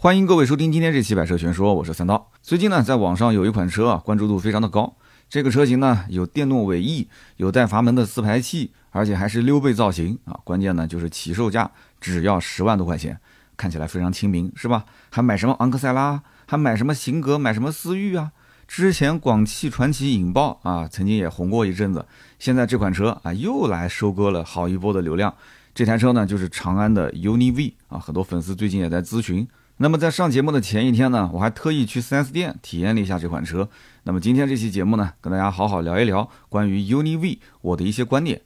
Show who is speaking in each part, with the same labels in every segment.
Speaker 1: 欢迎各位收听今天这期百车全说，我是三刀。最近呢，在网上有一款车啊，关注度非常的高。这个车型呢，有电动尾翼，有带阀门的四排气，而且还是溜背造型啊。关键呢，就是起售价只要十万多块钱，看起来非常亲民，是吧？还买什么昂克赛拉？还买什么型格？买什么思域啊？之前广汽传祺引爆啊，曾经也红过一阵子。现在这款车啊，又来收割了好一波的流量。这台车呢，就是长安的 UNI V 啊，很多粉丝最近也在咨询。那么在上节目的前一天呢，我还特意去 4S 店体验了一下这款车。那么今天这期节目呢，跟大家好好聊一聊关于 UNI V 我的一些观点。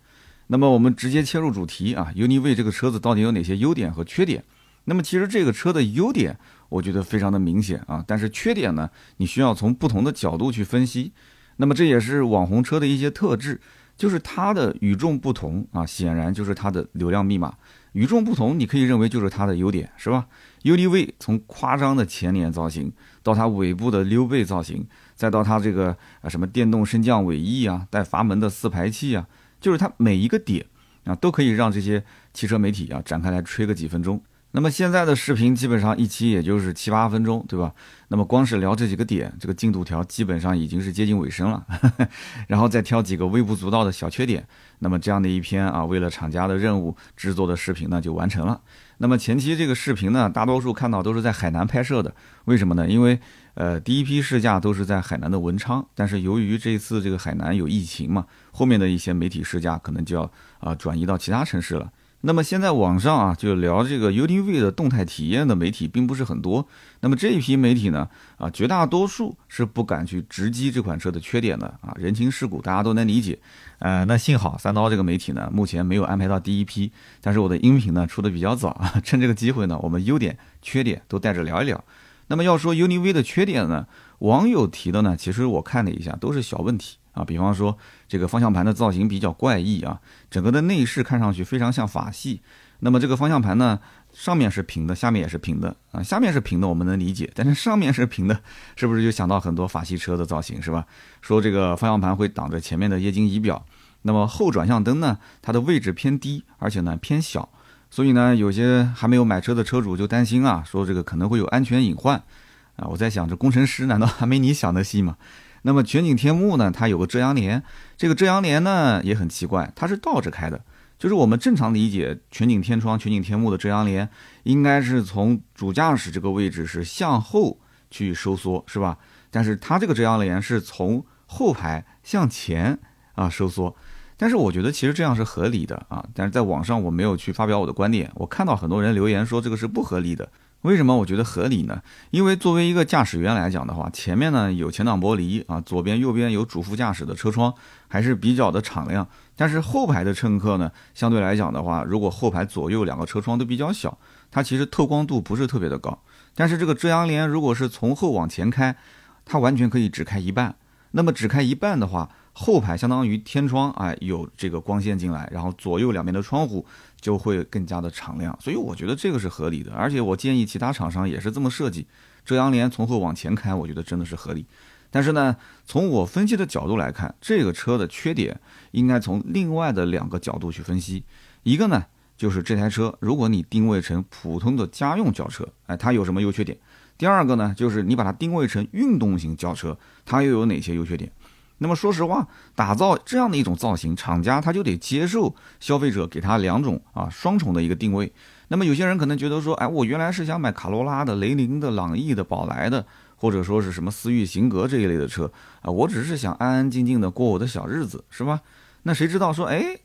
Speaker 1: 那么我们直接切入主题啊，UNI V 这个车子到底有哪些优点和缺点？那么其实这个车的优点，我觉得非常的明显啊，但是缺点呢，你需要从不同的角度去分析。那么这也是网红车的一些特质，就是它的与众不同啊，显然就是它的流量密码。与众不同，你可以认为就是它的优点，是吧？UDV 从夸张的前脸造型，到它尾部的溜背造型，再到它这个啊什么电动升降尾翼啊，带阀门的四排气啊，就是它每一个点啊，都可以让这些汽车媒体啊展开来吹个几分钟。那么现在的视频基本上一期也就是七八分钟，对吧？那么光是聊这几个点，这个进度条基本上已经是接近尾声了，然后再挑几个微不足道的小缺点，那么这样的一篇啊，为了厂家的任务制作的视频呢就完成了。那么前期这个视频呢，大多数看到都是在海南拍摄的，为什么呢？因为呃第一批试驾都是在海南的文昌，但是由于这次这个海南有疫情嘛，后面的一些媒体试驾可能就要啊转移到其他城市了。那么现在网上啊，就聊这个 UDV 的动态体验的媒体并不是很多。那么这一批媒体呢，啊，绝大多数是不敢去直击这款车的缺点的啊，人情世故大家都能理解。呃，那幸好三刀这个媒体呢，目前没有安排到第一批，但是我的音频呢出的比较早啊，趁这个机会呢，我们优点、缺点都带着聊一聊。那么要说 UDV 的缺点呢，网友提的呢，其实我看了一下，都是小问题。啊，比方说这个方向盘的造型比较怪异啊，整个的内饰看上去非常像法系。那么这个方向盘呢，上面是平的，下面也是平的啊。下面是平的，我们能理解，但是上面是平的，是不是就想到很多法系车的造型是吧？说这个方向盘会挡着前面的液晶仪表。那么后转向灯呢，它的位置偏低，而且呢偏小，所以呢有些还没有买车的车主就担心啊，说这个可能会有安全隐患啊。我在想，这工程师难道还没你想的细吗？那么全景天幕呢？它有个遮阳帘，这个遮阳帘呢也很奇怪，它是倒着开的。就是我们正常理解全景天窗、全景天幕的遮阳帘，应该是从主驾驶这个位置是向后去收缩，是吧？但是它这个遮阳帘是从后排向前啊收缩。但是我觉得其实这样是合理的啊。但是在网上我没有去发表我的观点，我看到很多人留言说这个是不合理的。为什么我觉得合理呢？因为作为一个驾驶员来讲的话，前面呢有前挡玻璃啊，左边右边有主副驾驶的车窗，还是比较的敞亮。但是后排的乘客呢，相对来讲的话，如果后排左右两个车窗都比较小，它其实透光度不是特别的高。但是这个遮阳帘如果是从后往前开，它完全可以只开一半。那么只开一半的话，后排相当于天窗哎，有这个光线进来，然后左右两边的窗户。就会更加的敞亮，所以我觉得这个是合理的，而且我建议其他厂商也是这么设计，遮阳帘从后往前开，我觉得真的是合理。但是呢，从我分析的角度来看，这个车的缺点应该从另外的两个角度去分析。一个呢，就是这台车如果你定位成普通的家用轿车，哎，它有什么优缺点？第二个呢，就是你把它定位成运动型轿车，它又有哪些优缺点？那么说实话，打造这样的一种造型，厂家他就得接受消费者给他两种啊双重的一个定位。那么有些人可能觉得说，哎，我原来是想买卡罗拉的、雷凌的、朗逸的、宝来的，或者说是什么思域、型格这一类的车啊，我只是想安安静静的过我的小日子，是吧？那谁知道说，哎，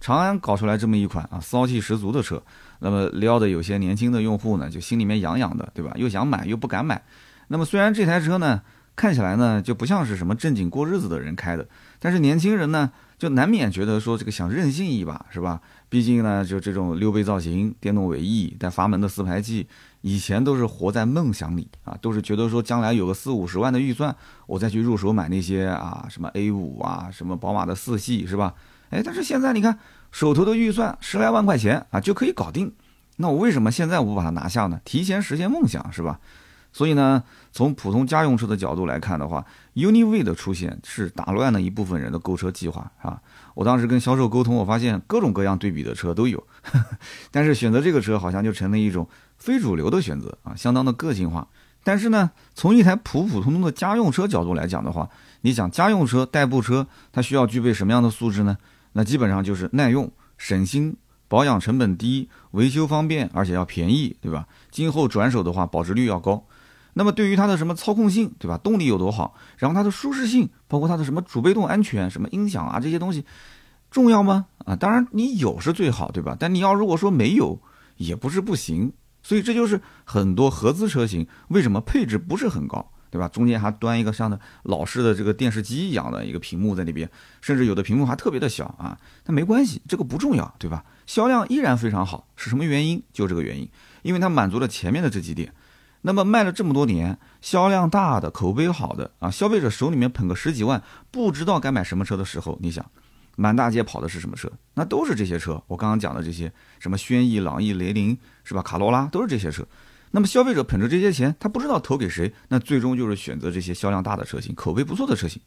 Speaker 1: 长安搞出来这么一款啊骚气十足的车，那么撩的有些年轻的用户呢，就心里面痒痒的，对吧？又想买又不敢买。那么虽然这台车呢，看起来呢，就不像是什么正经过日子的人开的，但是年轻人呢，就难免觉得说这个想任性一把，是吧？毕竟呢，就这种溜背造型、电动尾翼带阀门的四排气，以前都是活在梦想里啊，都是觉得说将来有个四五十万的预算，我再去入手买那些啊什么 A 五啊，什么宝马的四系，是吧？哎，但是现在你看手头的预算十来万块钱啊就可以搞定，那我为什么现在我不把它拿下呢？提前实现梦想，是吧？所以呢，从普通家用车的角度来看的话，UNI-V 的出现是打乱了一部分人的购车计划啊。我当时跟销售沟通，我发现各种各样对比的车都有，但是选择这个车好像就成了一种非主流的选择啊，相当的个性化。但是呢，从一台普普通通的家用车角度来讲的话，你想家用车、代步车，它需要具备什么样的素质呢？那基本上就是耐用、省心、保养成本低、维修方便，而且要便宜，对吧？今后转手的话，保值率要高。那么对于它的什么操控性，对吧？动力有多好？然后它的舒适性，包括它的什么主被动安全、什么音响啊这些东西，重要吗？啊，当然你有是最好，对吧？但你要如果说没有，也不是不行。所以这就是很多合资车型为什么配置不是很高，对吧？中间还端一个像的老式的这个电视机一样的一个屏幕在那边，甚至有的屏幕还特别的小啊。但没关系，这个不重要，对吧？销量依然非常好，是什么原因？就这个原因，因为它满足了前面的这几点。那么卖了这么多年，销量大的、口碑好的啊，消费者手里面捧个十几万，不知道该买什么车的时候，你想？满大街跑的是什么车？那都是这些车。我刚刚讲的这些，什么轩逸、朗逸、雷凌，是吧？卡罗拉都是这些车。那么消费者捧着这些钱，他不知道投给谁，那最终就是选择这些销量大的车型、口碑不错的车型。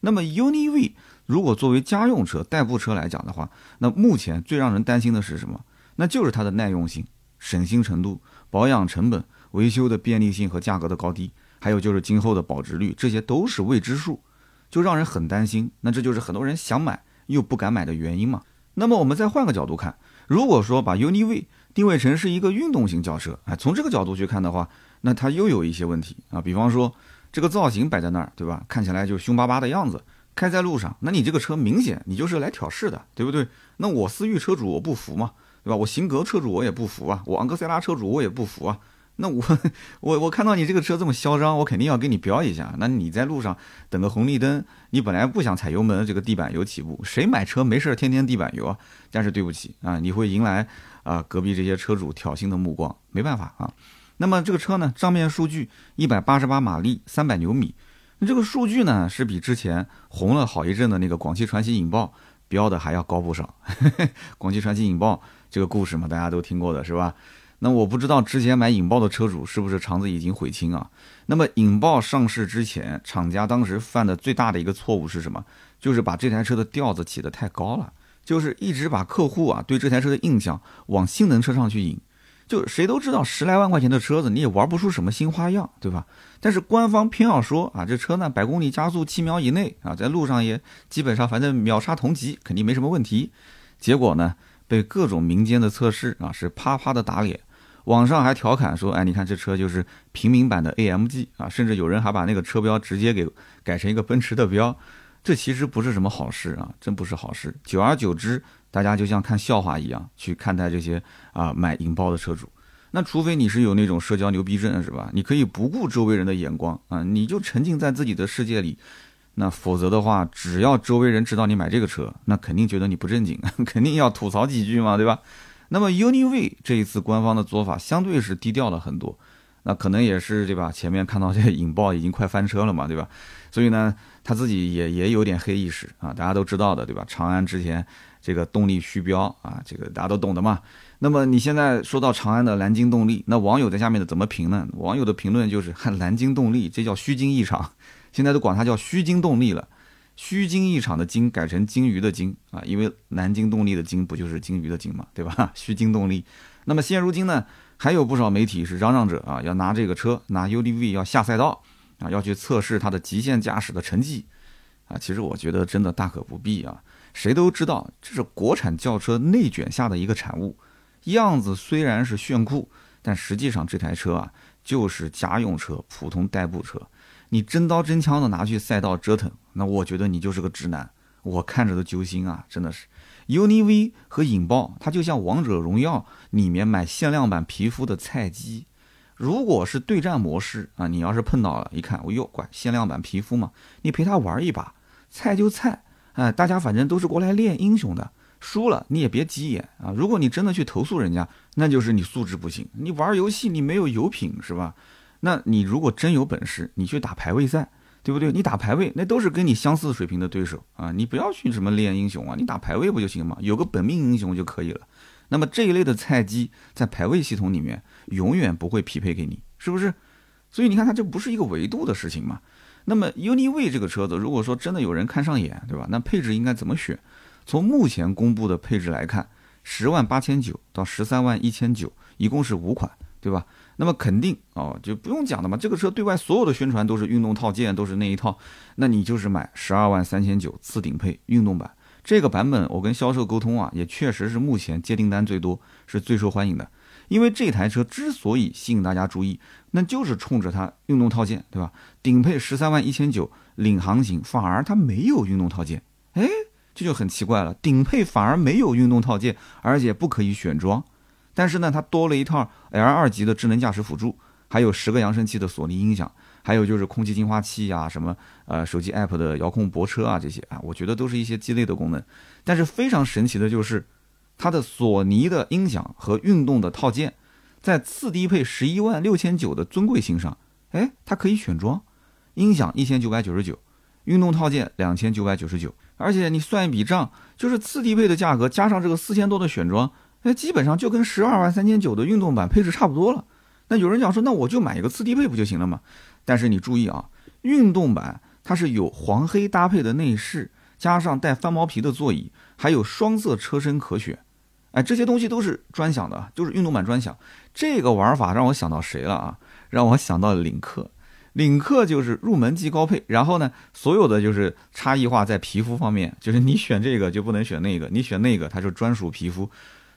Speaker 1: 那么 UNI-V 如果作为家用车、代步车来讲的话，那目前最让人担心的是什么？那就是它的耐用性、省心程度、保养成本、维修的便利性和价格的高低，还有就是今后的保值率，这些都是未知数，就让人很担心。那这就是很多人想买。又不敢买的原因嘛？那么我们再换个角度看，如果说把 UNI-V 定位成是一个运动型轿车，哎，从这个角度去看的话，那它又有一些问题啊。比方说这个造型摆在那儿，对吧？看起来就凶巴巴的样子，开在路上，那你这个车明显你就是来挑事的，对不对？那我思域车主我不服嘛，对吧？我型格车主我也不服啊，我昂克赛拉车主我也不服啊。那我我我看到你这个车这么嚣张，我肯定要给你飙一下。那你在路上等个红绿灯，你本来不想踩油门，这个地板油起步，谁买车没事天天地板油啊？但是对不起啊，你会迎来啊隔壁这些车主挑衅的目光，没办法啊。那么这个车呢，账面数据一百八十八马力，三百牛米，那这个数据呢是比之前红了好一阵的那个广汽传祺引爆标的还要高不少。广汽传祺引爆这个故事嘛，大家都听过的是吧？那我不知道之前买引爆的车主是不是肠子已经悔青啊？那么引爆上市之前，厂家当时犯的最大的一个错误是什么？就是把这台车的调子起得太高了，就是一直把客户啊对这台车的印象往性能车上去引。就谁都知道十来万块钱的车子你也玩不出什么新花样，对吧？但是官方偏要说啊，这车呢百公里加速七秒以内啊，在路上也基本上反正秒杀同级，肯定没什么问题。结果呢，被各种民间的测试啊是啪啪的打脸。网上还调侃说：“哎，你看这车就是平民版的 AMG 啊，甚至有人还把那个车标直接给改成一个奔驰的标，这其实不是什么好事啊，真不是好事。久而久之，大家就像看笑话一样去看待这些啊买引爆的车主。那除非你是有那种社交牛逼症是吧？你可以不顾周围人的眼光啊，你就沉浸在自己的世界里。那否则的话，只要周围人知道你买这个车，那肯定觉得你不正经，肯定要吐槽几句嘛，对吧？”那么 UNI-V 这一次官方的做法相对是低调了很多，那可能也是对吧？前面看到这引爆已经快翻车了嘛，对吧？所以呢，他自己也也有点黑意识啊，大家都知道的，对吧？长安之前这个动力虚标啊，这个大家都懂的嘛。那么你现在说到长安的蓝鲸动力，那网友在下面的怎么评呢？网友的评论就是看蓝鲸动力，这叫虚惊一场，现在都管它叫虚惊动力了。虚惊一场的惊改成鲸鱼的鲸啊，因为南京动力的鲸不就是鲸鱼的鲸嘛，对吧？虚惊动力。那么现如今呢，还有不少媒体是嚷嚷着啊，要拿这个车拿 UDV 要下赛道啊，要去测试它的极限驾驶的成绩啊。其实我觉得真的大可不必啊。谁都知道这是国产轿车内卷下的一个产物，样子虽然是炫酷，但实际上这台车啊就是家用车、普通代步车。你真刀真枪的拿去赛道折腾，那我觉得你就是个直男，我看着都揪心啊！真的是，UNI-V 和引爆，它就像王者荣耀里面买限量版皮肤的菜鸡。如果是对战模式啊，你要是碰到了，一看，哎呦，乖，限量版皮肤嘛，你陪他玩一把，菜就菜，哎，大家反正都是过来练英雄的，输了你也别急眼啊。如果你真的去投诉人家，那就是你素质不行，你玩游戏你没有油品是吧？那你如果真有本事，你去打排位赛，对不对？你打排位，那都是跟你相似水平的对手啊！你不要去什么练英雄啊，你打排位不就行吗？有个本命英雄就可以了。那么这一类的菜鸡在排位系统里面永远不会匹配给你，是不是？所以你看，它这不是一个维度的事情嘛。那么 UNI-V 这个车子，如果说真的有人看上眼，对吧？那配置应该怎么选？从目前公布的配置来看，十万八千九到十三万一千九，一共是五款，对吧？那么肯定哦，就不用讲的嘛。这个车对外所有的宣传都是运动套件，都是那一套，那你就是买十二万三千九次顶配运动版这个版本。我跟销售沟通啊，也确实是目前接订单最多，是最受欢迎的。因为这台车之所以吸引大家注意，那就是冲着它运动套件，对吧？顶配十三万一千九，领航型反而它没有运动套件，哎，这就很奇怪了。顶配反而没有运动套件，而且不可以选装。但是呢，它多了一套 L 二级的智能驾驶辅助，还有十个扬声器的索尼音响，还有就是空气净化器呀，什么呃手机 App 的遥控泊车啊，这些啊，我觉得都是一些鸡肋的功能。但是非常神奇的就是，它的索尼的音响和运动的套件，在次低配十一万六千九的尊贵型上，哎，它可以选装，音响一千九百九十九，运动套件两千九百九十九，而且你算一笔账，就是次低配的价格加上这个四千多的选装。那基本上就跟十二万三千九的运动版配置差不多了。那有人讲说，那我就买一个次低配不就行了吗？但是你注意啊，运动版它是有黄黑搭配的内饰，加上带翻毛皮的座椅，还有双色车身可选。哎，这些东西都是专享的，就是运动版专享。这个玩法让我想到谁了啊？让我想到领克。领克就是入门级高配，然后呢，所有的就是差异化在皮肤方面，就是你选这个就不能选那个，你选那个它就专属皮肤。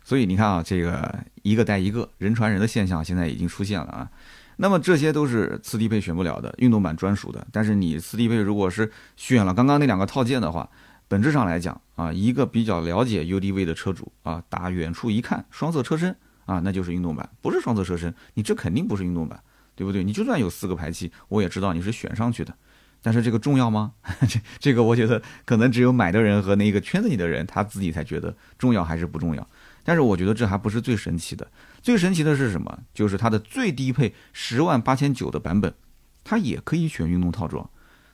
Speaker 1: 所以你看啊，这个一个带一个人传人的现象现在已经出现了啊。那么这些都是次低配选不了的，运动版专属的。但是你次低配如果是选了刚刚那两个套件的话，本质上来讲啊，一个比较了解 UDV 的车主啊，打远处一看双色车身啊，那就是运动版，不是双色车身，你这肯定不是运动版，对不对？你就算有四个排气，我也知道你是选上去的。但是这个重要吗？这 这个我觉得可能只有买的人和那个圈子里的人他自己才觉得重要还是不重要。但是我觉得这还不是最神奇的，最神奇的是什么？就是它的最低配十万八千九的版本，它也可以选运动套装，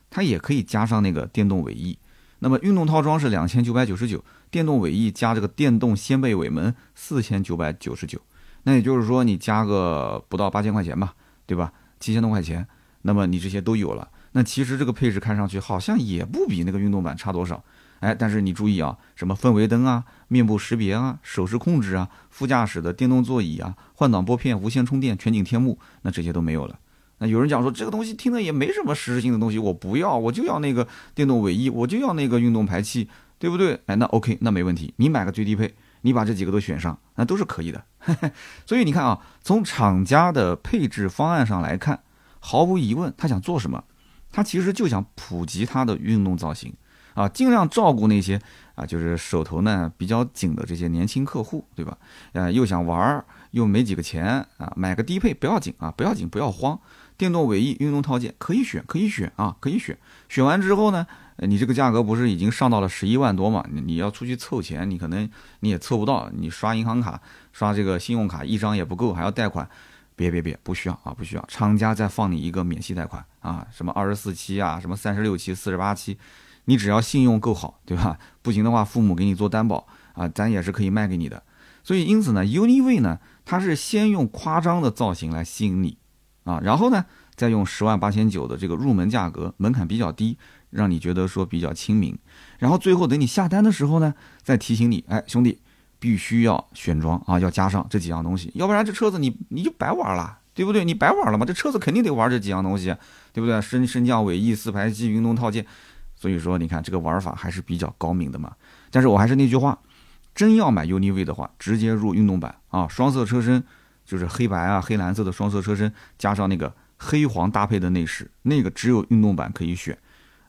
Speaker 1: 它也可以加上那个电动尾翼。那么运动套装是两千九百九十九，电动尾翼加这个电动掀背尾门四千九百九十九。那也就是说你加个不到八千块钱吧，对吧？七千多块钱，那么你这些都有了。那其实这个配置看上去好像也不比那个运动版差多少。哎，但是你注意啊，什么氛围灯啊、面部识别啊、手势控制啊、副驾驶的电动座椅啊、换挡拨片、无线充电、全景天幕，那这些都没有了。那有人讲说这个东西听着也没什么实质性的东西，我不要，我就要那个电动尾翼，我就要那个运动排气，对不对？哎，那 OK，那没问题，你买个最低配，你把这几个都选上，那都是可以的。所以你看啊，从厂家的配置方案上来看，毫无疑问，他想做什么？他其实就想普及他的运动造型。啊，尽量照顾那些啊，就是手头呢比较紧的这些年轻客户，对吧？呃，又想玩儿，又没几个钱啊，买个低配不要紧啊，不要紧，不要慌。电动尾翼、运动套件可以选，可以选啊，可以选。选完之后呢，你这个价格不是已经上到了十一万多嘛？你你要出去凑钱，你可能你也凑不到。你刷银行卡、刷这个信用卡一张也不够，还要贷款。别别别，不需要啊，不需要。厂家再放你一个免息贷款啊，什么二十四期啊，什么三十六期、四十八期。你只要信用够好，对吧？不行的话，父母给你做担保啊，咱也是可以卖给你的。所以，因此呢，UNI-V 呢，它是先用夸张的造型来吸引你啊，然后呢，再用十万八千九的这个入门价格，门槛比较低，让你觉得说比较亲民。然后最后等你下单的时候呢，再提醒你，哎，兄弟，必须要选装啊，要加上这几样东西，要不然这车子你你就白玩了，对不对？你白玩了嘛，这车子肯定得玩这几样东西，对不对？升升降尾翼、四排气、运动套件。所以说，你看这个玩法还是比较高明的嘛。但是我还是那句话，真要买 UNI-V 的话，直接入运动版啊，双色车身就是黑白啊、黑蓝色的双色车身，加上那个黑黄搭配的内饰，那个只有运动版可以选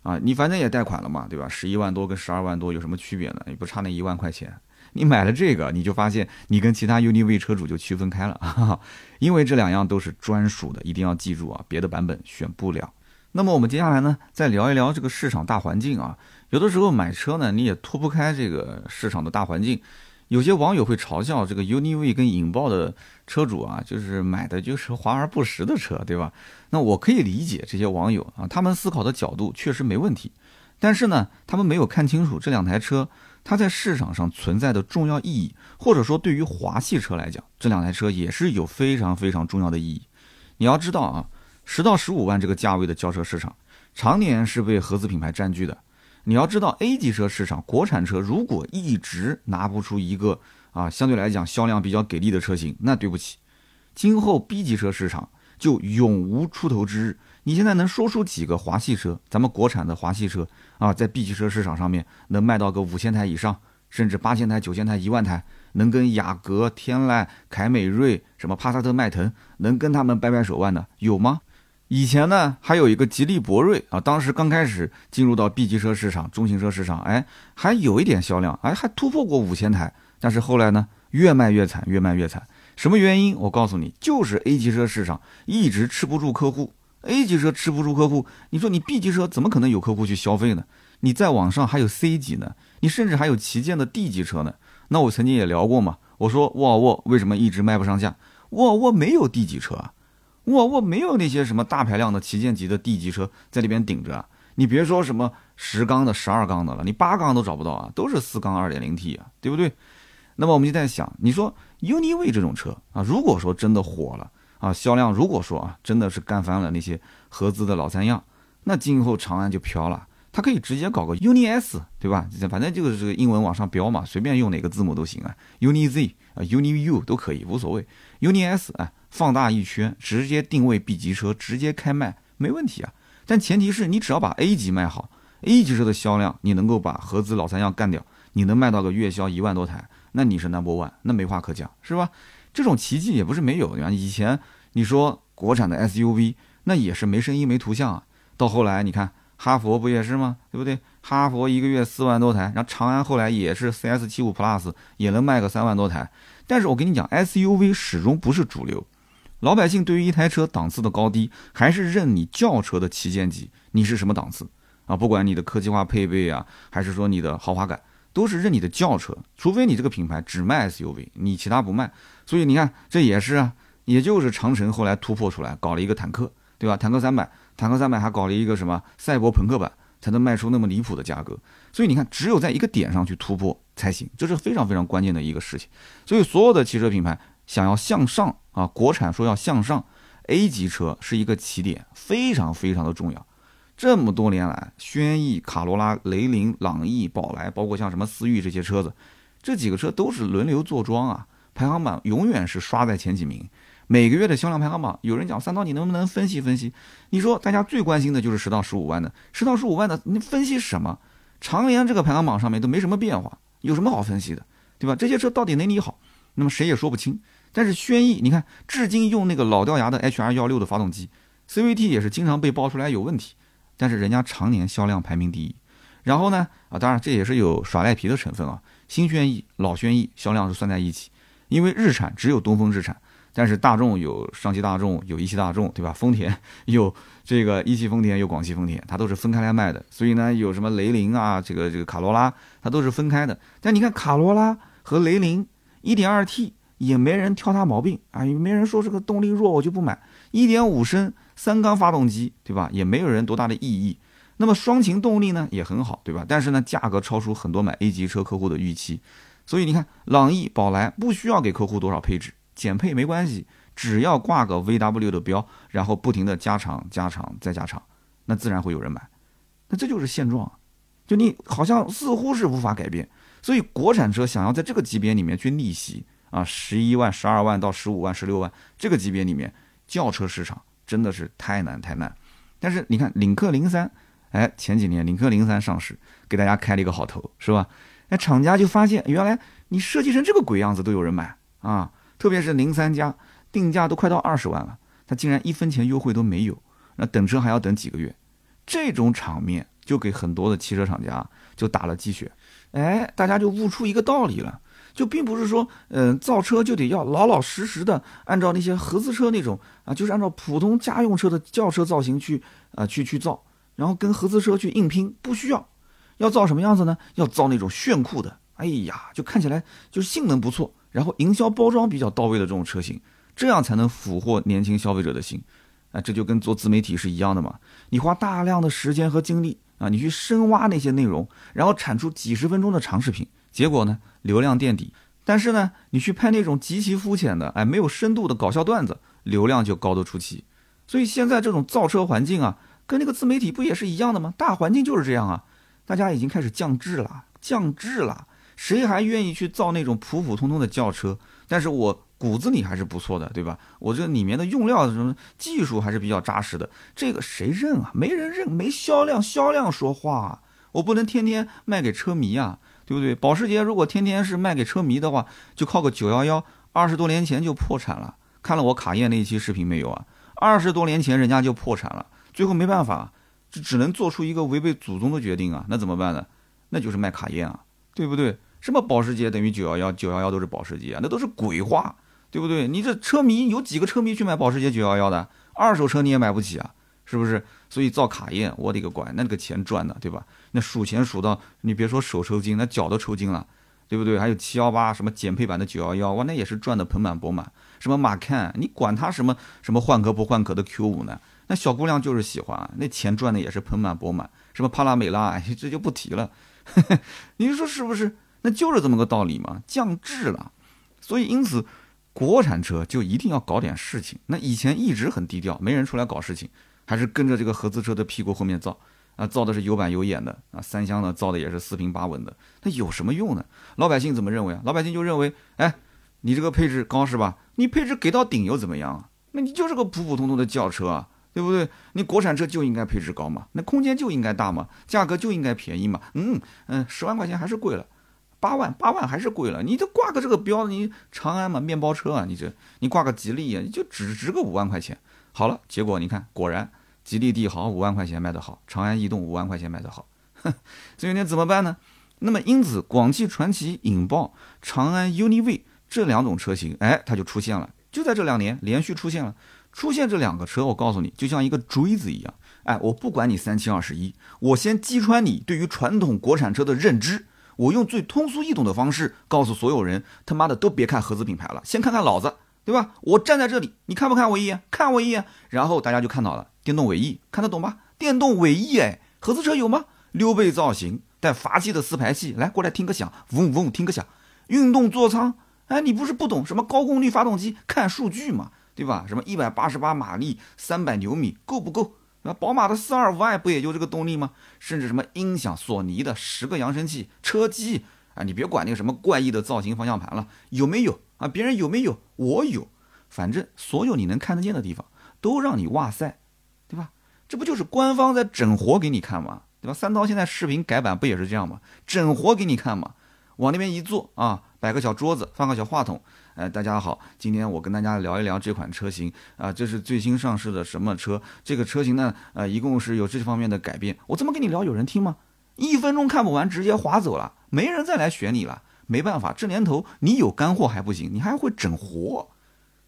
Speaker 1: 啊。你反正也贷款了嘛，对吧？十一万多跟十二万多有什么区别呢？也不差那一万块钱。你买了这个，你就发现你跟其他 UNI-V 车主就区分开了，因为这两样都是专属的，一定要记住啊，别的版本选不了。那么我们接下来呢，再聊一聊这个市场大环境啊。有的时候买车呢，你也脱不开这个市场的大环境。有些网友会嘲笑这个 UNI-V 跟引爆的车主啊，就是买的就是华而不实的车，对吧？那我可以理解这些网友啊，他们思考的角度确实没问题。但是呢，他们没有看清楚这两台车它在市场上存在的重要意义，或者说对于华系车来讲，这两台车也是有非常非常重要的意义。你要知道啊。十到十五万这个价位的轿车市场，常年是被合资品牌占据的。你要知道，A 级车市场，国产车如果一直拿不出一个啊，相对来讲销量比较给力的车型，那对不起，今后 B 级车市场就永无出头之日。你现在能说出几个华系车，咱们国产的华系车啊，在 B 级车市场上面能卖到个五千台以上，甚至八千台、九千台、一万台，能跟雅阁、天籁、凯美瑞、什么帕萨特、迈腾，能跟他们掰掰手腕的有吗？以前呢，还有一个吉利博瑞啊，当时刚开始进入到 B 级车市场、中型车市场，哎，还有一点销量，哎，还突破过五千台。但是后来呢，越卖越惨，越卖越惨。什么原因？我告诉你，就是 A 级车市场一直吃不住客户。A 级车吃不住客户，你说你 B 级车怎么可能有客户去消费呢？你在网上还有 C 级呢，你甚至还有旗舰的 D 级车呢。那我曾经也聊过嘛，我说沃尔沃为什么一直卖不上价？沃尔沃没有 D 级车啊，沃尔沃没有那些什么大排量的旗舰级的 D 级车在那边顶着啊。你别说什么十缸的、十二缸的了，你八缸都找不到啊，都是四缸二点零 T 啊，对不对？那么我们就在想，你说 UNI-V 这种车啊，如果说真的火了。啊，销量如果说啊，真的是干翻了那些合资的老三样，那今后长安就飘了。它可以直接搞个 Uni S，对吧？反正就是这个英文往上标嘛，随便用哪个字母都行啊。Uni Z 啊，Uni U 都可以，无所谓。Uni S 啊，放大一圈，直接定位 B 级车，直接开卖，没问题啊。但前提是你只要把 A 级卖好，A 级车的销量你能够把合资老三样干掉，你能卖到个月销一万多台，那你是 Number One，那没话可讲，是吧？这种奇迹也不是没有，对吧？以前你说国产的 SUV，那也是没声音没图像啊。到后来你看哈佛不也是吗？对不对？哈佛一个月四万多台，然后长安后来也是 CS 七五 Plus 也能卖个三万多台。但是我跟你讲，SUV 始终不是主流。老百姓对于一台车档次的高低，还是认你轿车的旗舰级，你是什么档次啊？不管你的科技化配备啊，还是说你的豪华感。都是认你的轿车，除非你这个品牌只卖 SUV，你其他不卖。所以你看，这也是啊，也就是长城后来突破出来，搞了一个坦克，对吧？坦克三百，坦克三百还搞了一个什么赛博朋克版，才能卖出那么离谱的价格。所以你看，只有在一个点上去突破才行，这是非常非常关键的一个事情。所以所有的汽车品牌想要向上啊，国产说要向上，A 级车是一个起点，非常非常的重要。这么多年来，轩逸、卡罗拉、雷凌、朗逸、宝来，包括像什么思域这些车子，这几个车都是轮流坐庄啊，排行榜永远是刷在前几名。每个月的销量排行榜，有人讲三刀，你能不能分析分析？你说大家最关心的就是十到十五万的，十到十五万的，你分析什么？常年这个排行榜上面都没什么变化，有什么好分析的，对吧？这些车到底哪里好？那么谁也说不清。但是轩逸，你看至今用那个老掉牙的 HR 幺六的发动机，CVT 也是经常被爆出来有问题。但是人家常年销量排名第一，然后呢啊，当然这也是有耍赖皮的成分啊。新轩逸、老轩逸销量是算在一起，因为日产只有东风日产，但是大众有上汽大众，有一汽大众，对吧？丰田有这个一汽丰田，有广汽丰田，它都是分开来卖的。所以呢，有什么雷凌啊，这个这个卡罗拉，它都是分开的。但你看卡罗拉和雷凌，1.2T 也没人挑它毛病啊，也没人说这个动力弱我就不买，1.5升。三缸发动机，对吧？也没有人多大的意义。那么双擎动力呢，也很好，对吧？但是呢，价格超出很多买 A 级车客户的预期。所以你看，朗逸、宝来不需要给客户多少配置，减配没关系，只要挂个 VW 的标，然后不停的加长、加长再加长，那自然会有人买。那这就是现状，就你好像似乎是无法改变。所以国产车想要在这个级别里面去逆袭啊，十一万、十二万到十五万、十六万这个级别里面，轿车市场。真的是太难太难，但是你看领克零三，哎，前几年领克零三上市，给大家开了一个好头，是吧？哎，厂家就发现原来你设计成这个鬼样子都有人买啊，特别是零三加定价都快到二十万了，它竟然一分钱优惠都没有，那等车还要等几个月，这种场面就给很多的汽车厂家就打了鸡血，哎，大家就悟出一个道理了。就并不是说，嗯，造车就得要老老实实的按照那些合资车那种啊，就是按照普通家用车的轿车造型去啊去去造，然后跟合资车去硬拼，不需要，要造什么样子呢？要造那种炫酷的，哎呀，就看起来就是性能不错，然后营销包装比较到位的这种车型，这样才能俘获年轻消费者的心，啊，这就跟做自媒体是一样的嘛，你花大量的时间和精力啊，你去深挖那些内容，然后产出几十分钟的长视频。结果呢，流量垫底，但是呢，你去拍那种极其肤浅的，哎，没有深度的搞笑段子，流量就高得出奇。所以现在这种造车环境啊，跟那个自媒体不也是一样的吗？大环境就是这样啊，大家已经开始降智了，降智了。谁还愿意去造那种普普通通的轿车？但是我骨子里还是不错的，对吧？我这里面的用料什么技术还是比较扎实的，这个谁认啊？没人认，没销量，销量说话。我不能天天卖给车迷啊，对不对？保时捷如果天天是卖给车迷的话，就靠个九幺幺，二十多年前就破产了。看了我卡宴那一期视频没有啊？二十多年前人家就破产了，最后没办法，就只能做出一个违背祖宗的决定啊。那怎么办呢？那就是卖卡宴啊，对不对？什么保时捷等于九幺幺，九幺幺都是保时捷啊，那都是鬼话，对不对？你这车迷有几个车迷去买保时捷九幺幺的？二手车你也买不起啊，是不是？所以造卡宴，我的个乖，那个钱赚的，对吧？那数钱数到，你别说手抽筋，那脚都抽筋了，对不对？还有七幺八什么减配版的九幺幺，哇，那也是赚的盆满钵满。什么马看，你管他什么什么换壳不换壳的 Q 五呢？那小姑娘就是喜欢，那钱赚的也是盆满钵满。什么帕拉梅拉，这就不提了。你说是不是？那就是这么个道理嘛，降质了，所以因此，国产车就一定要搞点事情。那以前一直很低调，没人出来搞事情，还是跟着这个合资车的屁股后面造啊，造的是有板有眼的啊，三厢的造的也是四平八稳的，那有什么用呢？老百姓怎么认为啊？老百姓就认为，哎，你这个配置高是吧？你配置给到顶又怎么样啊？那你就是个普普通通的轿车啊。对不对？你国产车就应该配置高嘛，那空间就应该大嘛，价格就应该便宜嘛。嗯嗯，十万块钱还是贵了，八万八万还是贵了。你这挂个这个标，你长安嘛，面包车啊，你这你挂个吉利啊，你就只值个五万块钱。好了，结果你看，果然吉利帝豪五万块钱卖得好，长安逸动五万块钱卖得好。哼，这有点怎么办呢？那么因此，广汽传祺引爆、长安 UNI-V 这两种车型，哎，它就出现了，就在这两年连续出现了。出现这两个车，我告诉你，就像一个锥子一样。哎，我不管你三七二十一，我先击穿你对于传统国产车的认知。我用最通俗易懂的方式告诉所有人：他妈的都别看合资品牌了，先看看老子，对吧？我站在这里，你看不看我一眼？看我一眼，然后大家就看到了电动尾翼，看得懂吧？电动尾翼，哎，合资车有吗？溜背造型，带阀气的四排气，来过来听个响，嗡嗡听个响。运动座舱，哎，你不是不懂什么高功率发动机，看数据嘛。对吧？什么一百八十八马力，三百牛米，够不够？那宝马的四二五 i 不也就这个动力吗？甚至什么音响，索尼的十个扬声器，车机啊，你别管那个什么怪异的造型方向盘了，有没有啊？别人有没有？我有，反正所有你能看得见的地方都让你哇塞，对吧？这不就是官方在整活给你看吗？对吧？三刀现在视频改版不也是这样吗？整活给你看嘛，往那边一坐啊，摆个小桌子，放个小话筒。哎，大家好，今天我跟大家聊一聊这款车型啊，这是最新上市的什么车？这个车型呢，呃，一共是有这方面的改变。我这么跟你聊，有人听吗？一分钟看不完，直接划走了，没人再来选你了。没办法，这年头你有干货还不行，你还会整活。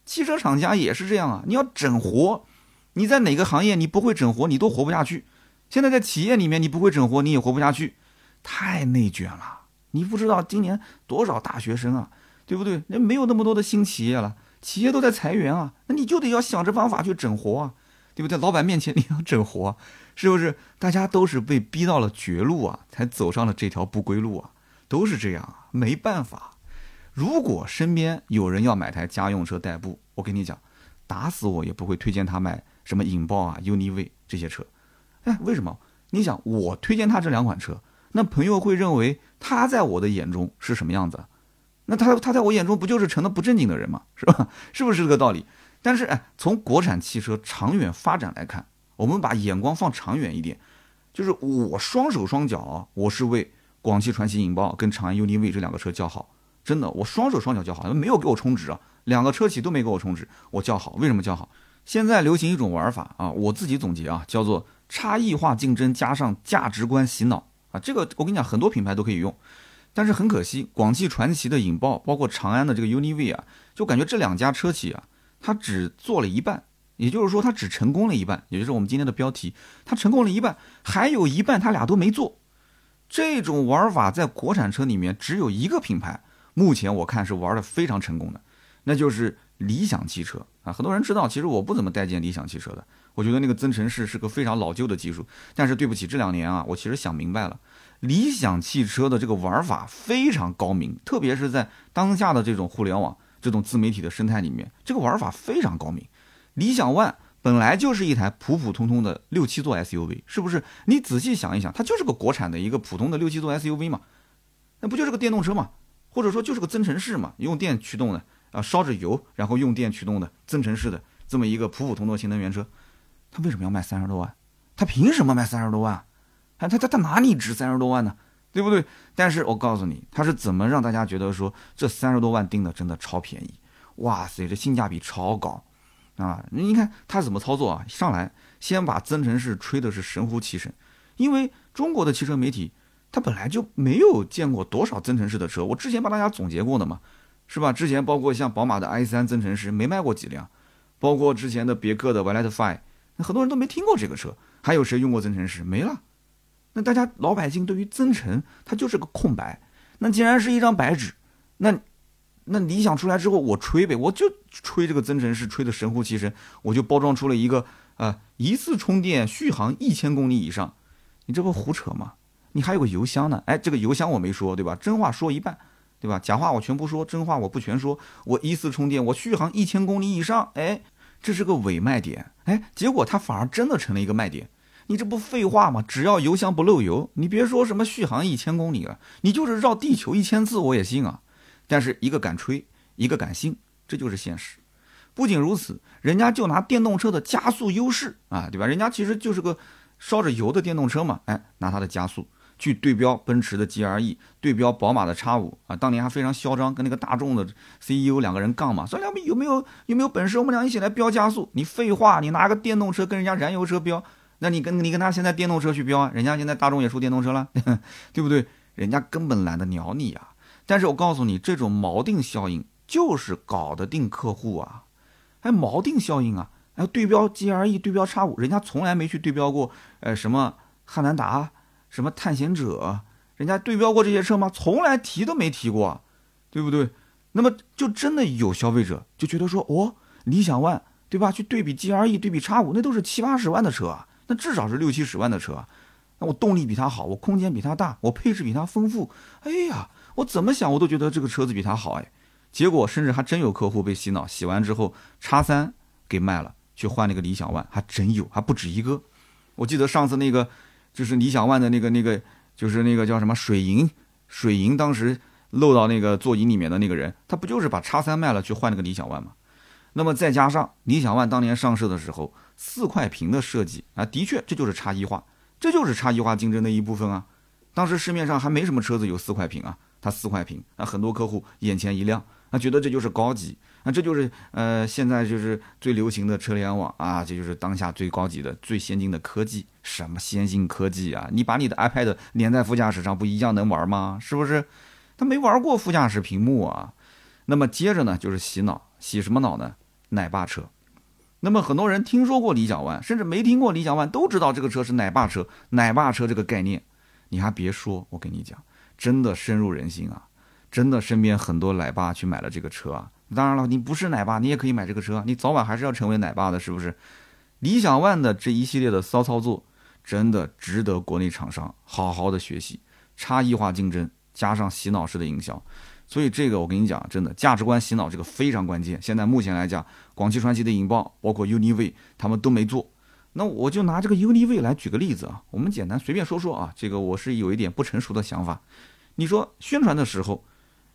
Speaker 1: 汽车厂家也是这样啊，你要整活，你在哪个行业你不会整活，你都活不下去。现在在企业里面你不会整活，你也活不下去，太内卷了。你不知道今年多少大学生啊？对不对？那没有那么多的新企业了，企业都在裁员啊，那你就得要想着方法去整活啊，对不对？老板面前 你要整活，是不是？大家都是被逼到了绝路啊，才走上了这条不归路啊，都是这样啊，没办法。如果身边有人要买台家用车代步，我跟你讲，打死我也不会推荐他买什么引爆啊、UNI-V 这些车。哎，为什么？你想，我推荐他这两款车，那朋友会认为他在我的眼中是什么样子？那他他在我眼中不就是成了不正经的人吗？是吧？是不是这个道理？但是哎，从国产汽车长远发展来看，我们把眼光放长远一点，就是我双手双脚，我是为广汽传祺引爆跟长安 UNI-V 这两个车叫好，真的，我双手双脚叫好，没有给我充值啊，两个车企都没给我充值，我叫好。为什么叫好？现在流行一种玩法啊，我自己总结啊，叫做差异化竞争加上价值观洗脑啊，这个我跟你讲，很多品牌都可以用。但是很可惜，广汽传祺的引爆，包括长安的这个 UNI-V 啊，就感觉这两家车企啊，它只做了一半，也就是说它只成功了一半，也就是我们今天的标题，它成功了一半，还有一半它俩都没做。这种玩法在国产车里面只有一个品牌，目前我看是玩的非常成功的，那就是理想汽车啊。很多人知道，其实我不怎么待见理想汽车的，我觉得那个增程式是个非常老旧的技术。但是对不起，这两年啊，我其实想明白了。理想汽车的这个玩法非常高明，特别是在当下的这种互联网、这种自媒体的生态里面，这个玩法非常高明。理想 ONE 本来就是一台普普通通的六七座 SUV，是不是？你仔细想一想，它就是个国产的一个普通的六七座 SUV 嘛。那不就是个电动车嘛？或者说就是个增程式嘛？用电驱动的啊，烧着油然后用电驱动的增程式的这么一个普普通通的新能源车，它为什么要卖三十多万？它凭什么卖三十多万？他他他他哪里值三十多万呢？对不对？但是我告诉你，他是怎么让大家觉得说这三十多万定的真的超便宜？哇塞，这性价比超高啊！你看他怎么操作啊？上来先把增程式吹的是神乎其神，因为中国的汽车媒体他本来就没有见过多少增程式的车。我之前帮大家总结过的嘛，是吧？之前包括像宝马的 i3 增程式没卖过几辆，包括之前的别克的 Velite Five，很多人都没听过这个车。还有谁用过增程式？没了。那大家老百姓对于增程，它就是个空白。那既然是一张白纸，那那理想出来之后，我吹呗，我就吹这个增程是，吹的神乎其神，我就包装出了一个啊，一次充电续航一千公里以上，你这不胡扯吗？你还有个油箱呢，哎，这个油箱我没说，对吧？真话说一半，对吧？假话我全不说，真话我不全说。我一次充电，我续航一千公里以上，哎，这是个伪卖点，哎，结果它反而真的成了一个卖点。你这不废话吗？只要油箱不漏油，你别说什么续航一千公里了，你就是绕地球一千次我也信啊。但是一个敢吹，一个敢信，这就是现实。不仅如此，人家就拿电动车的加速优势啊，对吧？人家其实就是个烧着油的电动车嘛，哎，拿它的加速去对标奔驰的 GRE，对标宝马的 X 五啊，当年还非常嚣张，跟那个大众的 CEO 两个人杠嘛，说两有没有有没有本事，我们俩一起来飙加速？你废话，你拿个电动车跟人家燃油车飙？那你跟你跟他现在电动车去标啊？人家现在大众也出电动车了，对不对？人家根本懒得鸟你啊！但是我告诉你，这种锚定效应就是搞得定客户啊！还锚定效应啊！还对标 GRE，对标叉五，人家从来没去对标过，呃，什么汉兰达，什么探险者，人家对标过这些车吗？从来提都没提过，对不对？那么就真的有消费者就觉得说，哦，理想 ONE，对吧？去对比 GRE，对比叉五，那都是七八十万的车啊！那至少是六七十万的车，那我动力比它好，我空间比它大，我配置比它丰富。哎呀，我怎么想我都觉得这个车子比它好哎。结果甚至还真有客户被洗脑，洗完之后叉三给卖了，去换那个理想 ONE，还真有，还不止一个。我记得上次那个就是理想 ONE 的那个那个就是那个叫什么水银，水银当时漏到那个座椅里面的那个人，他不就是把叉三卖了去换那个理想 ONE 吗？那么再加上理想 ONE 当年上市的时候。四块屏的设计啊，的确，这就是差异化，这就是差异化竞争的一部分啊。当时市面上还没什么车子有四块屏啊，它四块屏啊，很多客户眼前一亮，啊，觉得这就是高级啊，这就是呃，现在就是最流行的车联网啊，这就是当下最高级的、最先进的科技。什么先进科技啊？你把你的 iPad 连在副驾驶上，不一样能玩吗？是不是？他没玩过副驾驶屏幕啊。那么接着呢，就是洗脑，洗什么脑呢？奶爸车。那么很多人听说过理想 ONE，甚至没听过理想 ONE，都知道这个车是奶爸车。奶爸车这个概念，你还别说，我跟你讲，真的深入人心啊！真的，身边很多奶爸去买了这个车啊。当然了，你不是奶爸，你也可以买这个车，你早晚还是要成为奶爸的，是不是？理想 ONE 的这一系列的骚操作，真的值得国内厂商好好的学习，差异化竞争加上洗脑式的营销。所以这个我跟你讲，真的价值观洗脑这个非常关键。现在目前来讲，广汽传祺的引爆，包括 UNI-V，他们都没做。那我就拿这个 UNI-V 来举个例子啊，我们简单随便说说啊。这个我是有一点不成熟的想法。你说宣传的时候，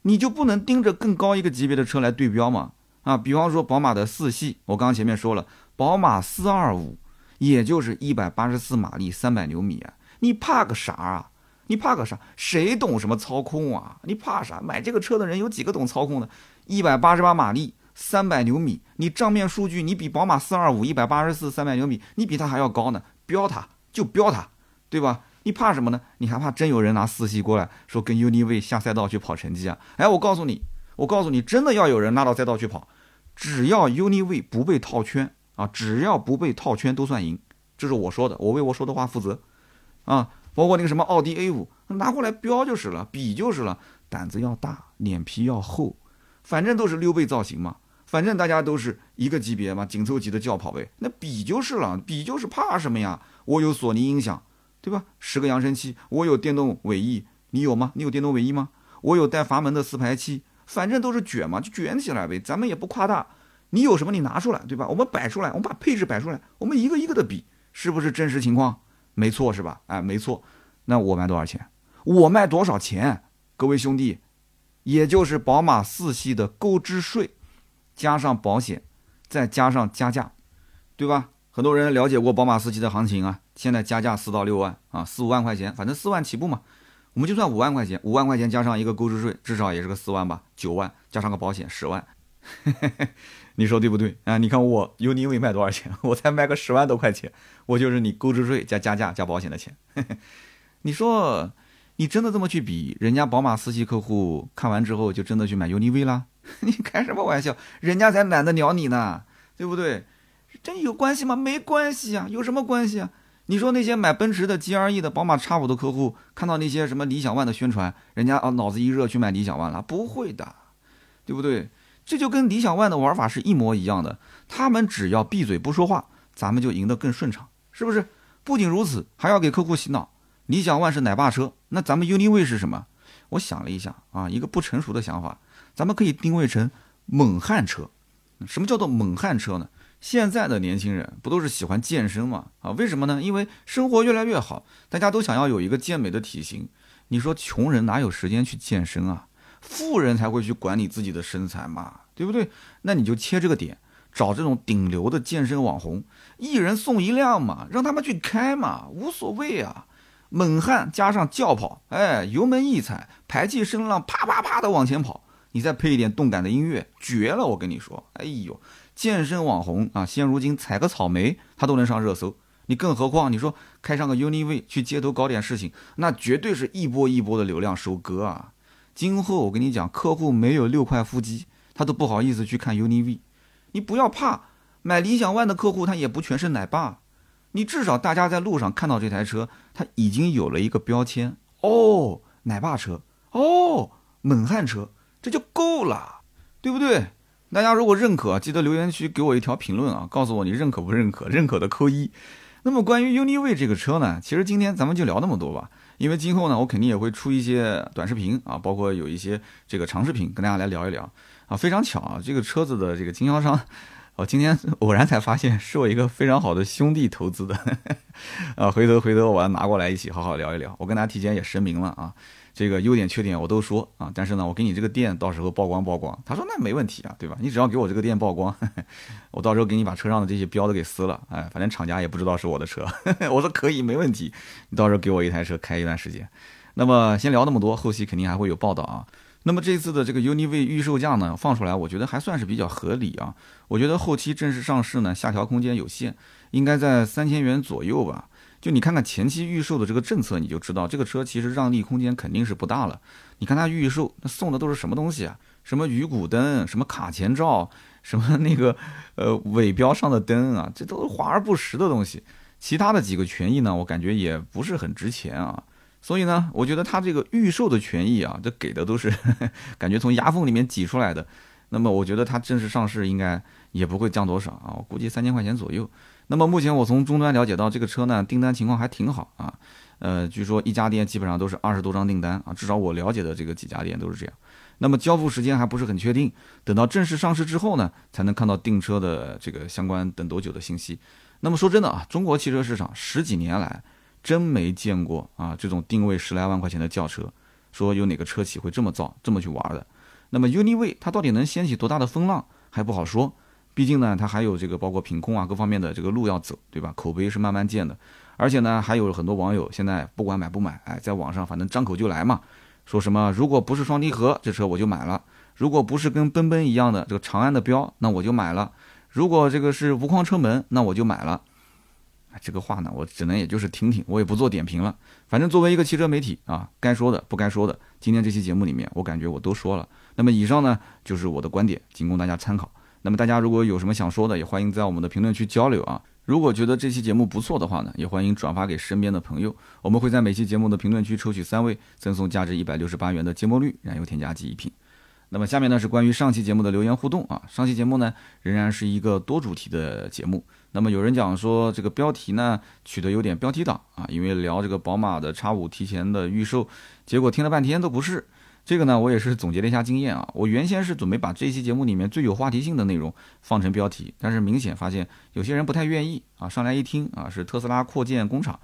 Speaker 1: 你就不能盯着更高一个级别的车来对标吗？啊，比方说宝马的四系，我刚刚前面说了，宝马四二五，也就是一百八十四马力，三百牛米啊，你怕个啥啊？你怕个啥？谁懂什么操控啊？你怕啥？买这个车的人有几个懂操控的？一百八十八马力，三百牛米，你账面数据你比宝马四二五一百八十四三百牛米，你比它还要高呢，标它就标它，对吧？你怕什么呢？你还怕真有人拿四系过来说跟 UNI-V 下赛道去跑成绩啊？哎，我告诉你，我告诉你，真的要有人拉到赛道去跑，只要 UNI-V 不被套圈啊，只要不被套圈都算赢，这是我说的，我为我说的话负责，啊。包括那个什么奥迪 A 五，拿过来标就是了，比就是了，胆子要大，脸皮要厚，反正都是溜背造型嘛，反正大家都是一个级别嘛，紧凑级的轿跑呗，那比就是了，比就是怕什么呀？我有索尼音响，对吧？十个扬声器，我有电动尾翼，你有吗？你有电动尾翼吗？我有带阀门的四排气，反正都是卷嘛，就卷起来呗，咱们也不夸大，你有什么你拿出来，对吧？我们摆出来，我们把配置摆出来，我们一个一个的比，是不是真实情况？没错是吧？哎，没错，那我卖多少钱？我卖多少钱？各位兄弟，也就是宝马四系的购置税，加上保险，再加上加价，对吧？很多人了解过宝马四系的行情啊，现在加价四到六万啊，四五万块钱，反正四万起步嘛。我们就算五万块钱，五万块钱加上一个购置税，至少也是个四万吧，九万加上个保险十万，你说对不对啊？你看我 UNI-V 卖多少钱？我才卖个十万多块钱，我就是你购置税加加价加保险的钱。你说你真的这么去比，人家宝马四系客户看完之后就真的去买 UNI-V 了？你开什么玩笑？人家才懒得鸟你呢，对不对？这有关系吗？没关系啊，有什么关系啊？你说那些买奔驰的、G-R-E 的、宝马 X5 的客户，看到那些什么理想 ONE 的宣传，人家啊脑子一热去买理想 ONE 了？不会的，对不对？这就跟理想 ONE 的玩法是一模一样的。他们只要闭嘴不说话，咱们就赢得更顺畅，是不是？不仅如此，还要给客户洗脑。理想 ONE 是奶爸车，那咱们 UNI-V 是什么？我想了一下啊，一个不成熟的想法，咱们可以定位成猛汉车。什么叫做猛汉车呢？现在的年轻人不都是喜欢健身吗？啊，为什么呢？因为生活越来越好，大家都想要有一个健美的体型。你说穷人哪有时间去健身啊？富人才会去管理自己的身材嘛，对不对？那你就切这个点，找这种顶流的健身网红，一人送一辆嘛，让他们去开嘛，无所谓啊。猛汉加上轿跑，哎，油门一踩，排气声浪啪啪啪的往前跑，你再配一点动感的音乐，绝了！我跟你说，哎呦。健身网红啊，现如今采个草莓他都能上热搜，你更何况你说开上个 UNI-V 去街头搞点事情，那绝对是一波一波的流量收割啊！今后我跟你讲，客户没有六块腹肌，他都不好意思去看 UNI-V。你不要怕，买理想 ONE 的客户他也不全是奶爸，你至少大家在路上看到这台车，他已经有了一个标签哦，奶爸车哦，猛汉车，这就够了，对不对？大家如果认可，记得留言区给我一条评论啊，告诉我你认可不认可，认可的扣一。那么关于 UNI-V 这个车呢，其实今天咱们就聊那么多吧，因为今后呢，我肯定也会出一些短视频啊，包括有一些这个长视频跟大家来聊一聊啊。非常巧啊，这个车子的这个经销商，我今天 偶然才发现是我一个非常好的兄弟投资的，啊，回头回头我要拿过来一起好好聊一聊，我跟大家提前也声明了啊。这个优点缺点我都说啊，但是呢，我给你这个店到时候曝光曝光。他说那没问题啊，对吧？你只要给我这个店曝光，我到时候给你把车上的这些标都给撕了，哎，反正厂家也不知道是我的车。我说可以，没问题，你到时候给我一台车开一段时间。那么先聊那么多，后期肯定还会有报道啊。那么这次的这个 UNI-V 预售价呢放出来，我觉得还算是比较合理啊。我觉得后期正式上市呢，下调空间有限，应该在三千元左右吧。就你看看前期预售的这个政策，你就知道这个车其实让利空间肯定是不大了。你看它预售，那送的都是什么东西啊？什么鱼骨灯，什么卡钳罩，什么那个呃尾标上的灯啊，这都是华而不实的东西。其他的几个权益呢，我感觉也不是很值钱啊。所以呢，我觉得它这个预售的权益啊，这给的都是 感觉从牙缝里面挤出来的。那么我觉得它正式上市应该也不会降多少啊，我估计三千块钱左右。那么目前我从终端了解到，这个车呢订单情况还挺好啊，呃，据说一家店基本上都是二十多张订单啊，至少我了解的这个几家店都是这样。那么交付时间还不是很确定，等到正式上市之后呢，才能看到订车的这个相关等多久的信息。那么说真的啊，中国汽车市场十几年来真没见过啊这种定位十来万块钱的轿车，说有哪个车企会这么造这么去玩的。那么 UNI-V 它到底能掀起多大的风浪还不好说。毕竟呢，它还有这个包括品控啊各方面的这个路要走，对吧？口碑是慢慢建的，而且呢，还有很多网友现在不管买不买，哎，在网上反正张口就来嘛，说什么如果不是双离合这车我就买了，如果不是跟奔奔一样的这个长安的标，那我就买了，如果这个是无框车门，那我就买了。这个话呢，我只能也就是听听，我也不做点评了。反正作为一个汽车媒体啊，该说的不该说的，今天这期节目里面，我感觉我都说了。那么以上呢，就是我的观点，仅供大家参考。那么大家如果有什么想说的，也欢迎在我们的评论区交流啊。如果觉得这期节目不错的话呢，也欢迎转发给身边的朋友。我们会在每期节目的评论区抽取三位，赠送价值一百六十八元的芥末绿燃油添加剂一瓶。那么下面呢是关于上期节目的留言互动啊。上期节目呢仍然是一个多主题的节目。那么有人讲说这个标题呢取得有点标题党啊，因为聊这个宝马的 X 五提前的预售，结果听了半天都不是。这个呢，我也是总结了一下经验啊。我原先是准备把这期节目里面最有话题性的内容放成标题，但是明显发现有些人不太愿意啊。上来一听啊，是特斯拉扩建工厂，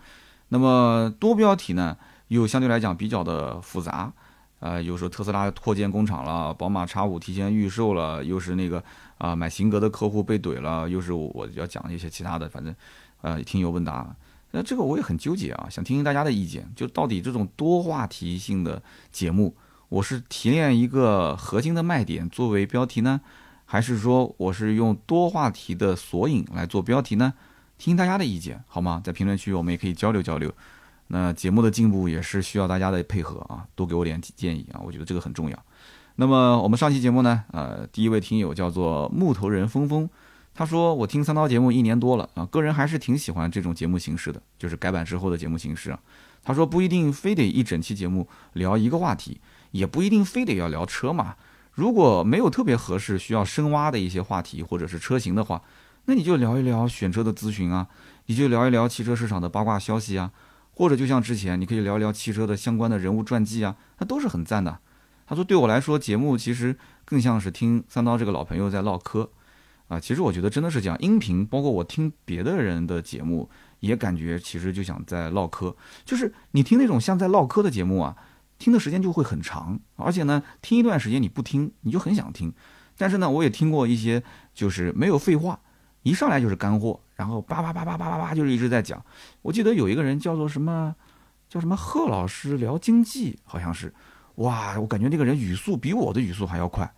Speaker 1: 那么多标题呢又相对来讲比较的复杂，呃，又说特斯拉扩建工厂了，宝马 X 五提前预售了，又是那个啊买型格的客户被怼了，又是我要讲一些其他的，反正呃听友问答，那这个我也很纠结啊，想听听大家的意见，就到底这种多话题性的节目，我是提炼一个核心的卖点作为标题呢，还是说我是用多话题的索引来做标题呢？听大家的意见好吗？在评论区我们也可以交流交流。那节目的进步也是需要大家的配合啊，多给我点建议啊，我觉得这个很重要。那么我们上期节目呢，呃，第一位听友叫做木头人峰峰，他说我听三刀节目一年多了啊，个人还是挺喜欢这种节目形式的，就是改版之后的节目形式啊。他说不一定非得一整期节目聊一个话题，也不一定非得要聊车嘛。如果没有特别合适需要深挖的一些话题或者是车型的话，那你就聊一聊选车的咨询啊，你就聊一聊汽车市场的八卦消息啊。或者就像之前，你可以聊一聊汽车的相关的人物传记啊，那都是很赞的。他说，对我来说，节目其实更像是听三刀这个老朋友在唠嗑啊。其实我觉得真的是这样，音频包括我听别的人的节目，也感觉其实就想在唠嗑。就是你听那种像在唠嗑的节目啊，听的时间就会很长，而且呢，听一段时间你不听，你就很想听。但是呢，我也听过一些就是没有废话，一上来就是干货。然后叭叭叭叭叭叭叭就是一直在讲，我记得有一个人叫做什么，叫什么贺老师聊经济，好像是，哇，我感觉那个人语速比我的语速还要快，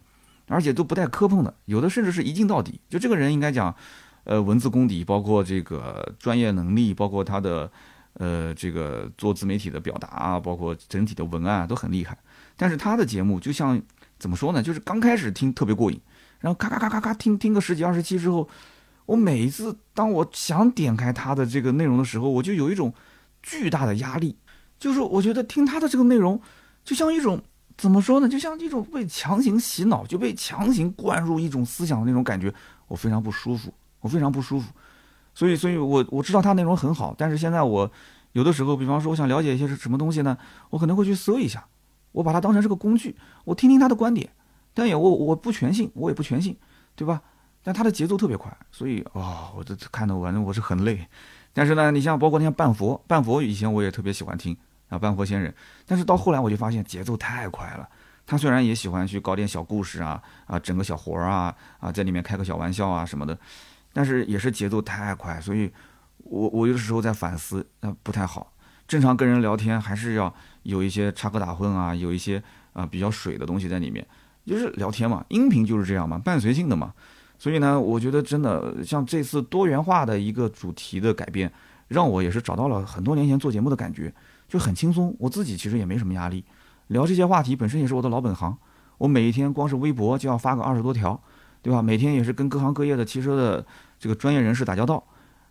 Speaker 1: 而且都不带磕碰的，有的甚至是一镜到底。就这个人应该讲，呃，文字功底，包括这个专业能力，包括他的，呃，这个做自媒体的表达啊，包括整体的文案都很厉害。但是他的节目就像怎么说呢？就是刚开始听特别过瘾，然后咔咔咔咔咔听听个十几二十期之后。我每一次当我想点开他的这个内容的时候，我就有一种巨大的压力，就是我觉得听他的这个内容，就像一种怎么说呢，就像一种被强行洗脑，就被强行灌入一种思想的那种感觉，我非常不舒服，我非常不舒服。所以，所以我我知道他内容很好，但是现在我有的时候，比方说我想了解一些是什么东西呢，我可能会去搜一下，我把它当成是个工具，我听听他的观点，但也我我不全信，我也不全信，对吧？但他的节奏特别快，所以啊，我这看的反正我是很累。但是呢，你像包括像半佛，半佛以前我也特别喜欢听啊，半佛仙人。但是到后来我就发现节奏太快了。他虽然也喜欢去搞点小故事啊啊，整个小活儿啊啊，在里面开个小玩笑啊什么的，但是也是节奏太快，所以我我有的时候在反思，那不太好。正常跟人聊天还是要有一些插科打诨啊，有一些啊比较水的东西在里面，就是聊天嘛，音频就是这样嘛，伴随性的嘛。所以呢，我觉得真的像这次多元化的一个主题的改变，让我也是找到了很多年前做节目的感觉，就很轻松。我自己其实也没什么压力，聊这些话题本身也是我的老本行。我每一天光是微博就要发个二十多条，对吧？每天也是跟各行各业的汽车的这个专业人士打交道，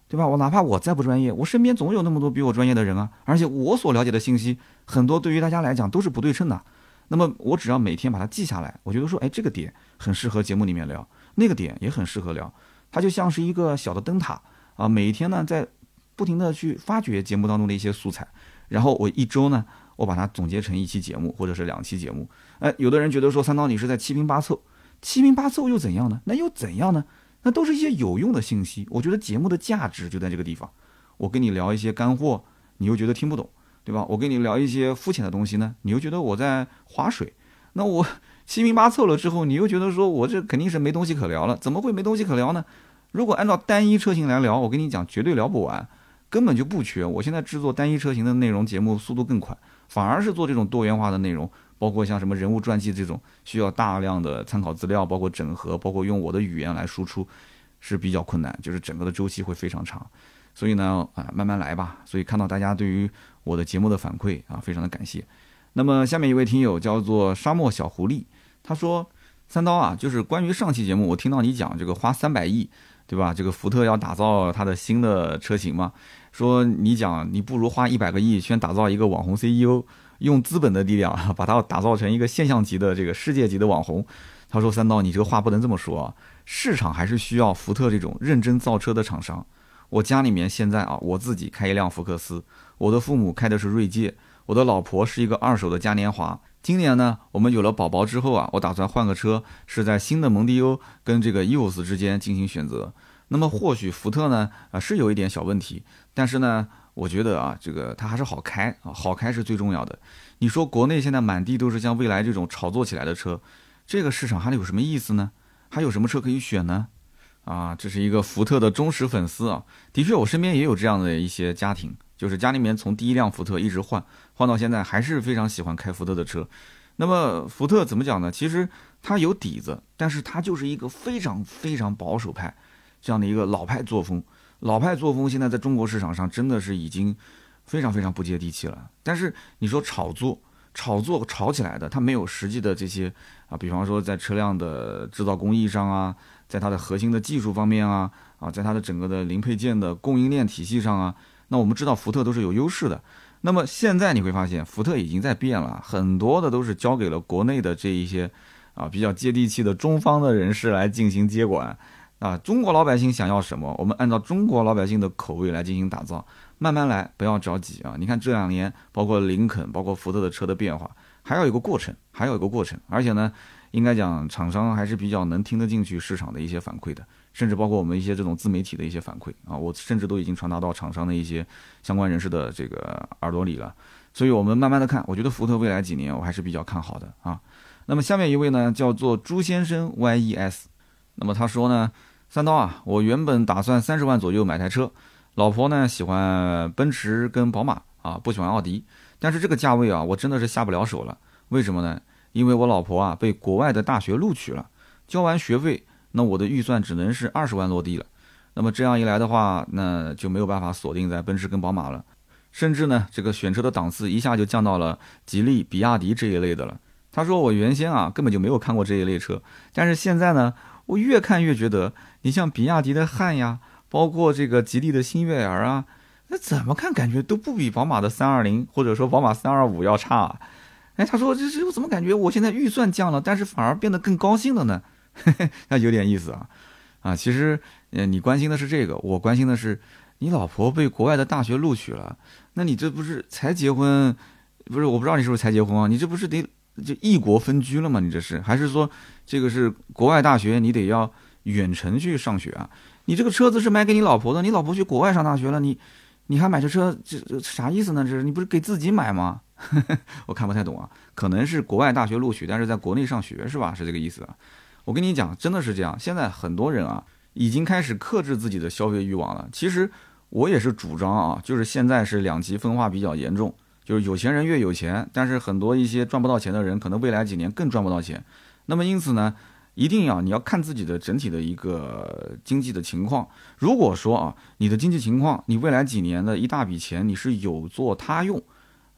Speaker 1: 对吧？我哪怕我再不专业，我身边总有那么多比我专业的人啊。而且我所了解的信息很多对于大家来讲都是不对称的。那么我只要每天把它记下来，我觉得说，哎，这个点很适合节目里面聊。那个点也很适合聊，它就像是一个小的灯塔啊，每一天呢在不停的去发掘节目当中的一些素材，然后我一周呢，我把它总结成一期节目或者是两期节目。哎，有的人觉得说三刀你是在七拼八凑，七拼八凑又怎样呢？那又怎样呢？那都是一些有用的信息。我觉得节目的价值就在这个地方。我跟你聊一些干货，你又觉得听不懂，对吧？我跟你聊一些肤浅的东西呢，你又觉得我在划水。那我。七拼八凑了之后，你又觉得说我这肯定是没东西可聊了，怎么会没东西可聊呢？如果按照单一车型来聊，我跟你讲绝对聊不完，根本就不缺。我现在制作单一车型的内容节目速度更快，反而是做这种多元化的内容，包括像什么人物传记这种需要大量的参考资料，包括整合，包括用我的语言来输出，是比较困难，就是整个的周期会非常长。所以呢，啊，慢慢来吧。所以看到大家对于我的节目的反馈啊，非常的感谢。那么下面一位听友叫做沙漠小狐狸。他说：“三刀啊，就是关于上期节目，我听到你讲这个花三百亿，对吧？这个福特要打造它的新的车型嘛？说你讲你不如花一百个亿先打造一个网红 CEO，用资本的力量 把它打造成一个现象级的这个世界级的网红。”他说：“三刀，你这个话不能这么说啊，市场还是需要福特这种认真造车的厂商。我家里面现在啊，我自己开一辆福克斯，我的父母开的是锐界，我的老婆是一个二手的嘉年华。”今年呢，我们有了宝宝之后啊，我打算换个车，是在新的蒙迪欧跟这个 EOS 之间进行选择。那么或许福特呢啊是有一点小问题，但是呢，我觉得啊这个它还是好开啊，好开是最重要的。你说国内现在满地都是像蔚来这种炒作起来的车，这个市场还有什么意思呢？还有什么车可以选呢？啊，这是一个福特的忠实粉丝啊，的确，我身边也有这样的一些家庭，就是家里面从第一辆福特一直换换到现在，还是非常喜欢开福特的车。那么福特怎么讲呢？其实它有底子，但是它就是一个非常非常保守派。这样的一个老派作风，老派作风现在在中国市场上真的是已经非常非常不接地气了。但是你说炒作，炒作炒起来的，它没有实际的这些啊，比方说在车辆的制造工艺上啊，在它的核心的技术方面啊，啊，在它的整个的零配件的供应链体系上啊，那我们知道福特都是有优势的。那么现在你会发现，福特已经在变了，很多的都是交给了国内的这一些啊比较接地气的中方的人士来进行接管。啊，中国老百姓想要什么，我们按照中国老百姓的口味来进行打造，慢慢来，不要着急啊！你看这两年，包括林肯，包括福特的车的变化，还要有个过程，还有一个过程。而且呢，应该讲厂商还是比较能听得进去市场的一些反馈的，甚至包括我们一些这种自媒体的一些反馈啊，我甚至都已经传达到厂商的一些相关人士的这个耳朵里了。所以我们慢慢的看，我觉得福特未来几年我还是比较看好的啊。那么下面一位呢，叫做朱先生 YES。那么他说呢，三刀啊，我原本打算三十万左右买台车，老婆呢喜欢奔驰跟宝马啊，不喜欢奥迪，但是这个价位啊，我真的是下不了手了。为什么呢？因为我老婆啊被国外的大学录取了，交完学费，那我的预算只能是二十万落地了。那么这样一来的话，那就没有办法锁定在奔驰跟宝马了，甚至呢，这个选车的档次一下就降到了吉利、比亚迪这一类的了。他说我原先啊根本就没有看过这一类车，但是现在呢。我越看越觉得，你像比亚迪的汉呀，包括这个吉利的新悦儿啊，那怎么看感觉都不比宝马的三二零或者说宝马三二五要差。哎，他说这这我怎么感觉我现在预算降了，但是反而变得更高兴了呢？那有点意思啊啊！其实，呃，你关心的是这个，我关心的是你老婆被国外的大学录取了，那你这不是才结婚？不是，我不知道你是不是才结婚啊？你这不是得？就异国分居了吗？你这是还是说这个是国外大学？你得要远程去上学啊？你这个车子是买给你老婆的，你老婆去国外上大学了，你你还买这车，这这啥意思呢？这是你不是给自己买吗？我看不太懂啊，可能是国外大学录取，但是在国内上学是吧？是这个意思啊？我跟你讲，真的是这样。现在很多人啊，已经开始克制自己的消费欲望了。其实我也是主张啊，就是现在是两极分化比较严重。就是有钱人越有钱，但是很多一些赚不到钱的人，可能未来几年更赚不到钱。那么因此呢，一定要你要看自己的整体的一个经济的情况。如果说啊，你的经济情况，你未来几年的一大笔钱你是有做他用，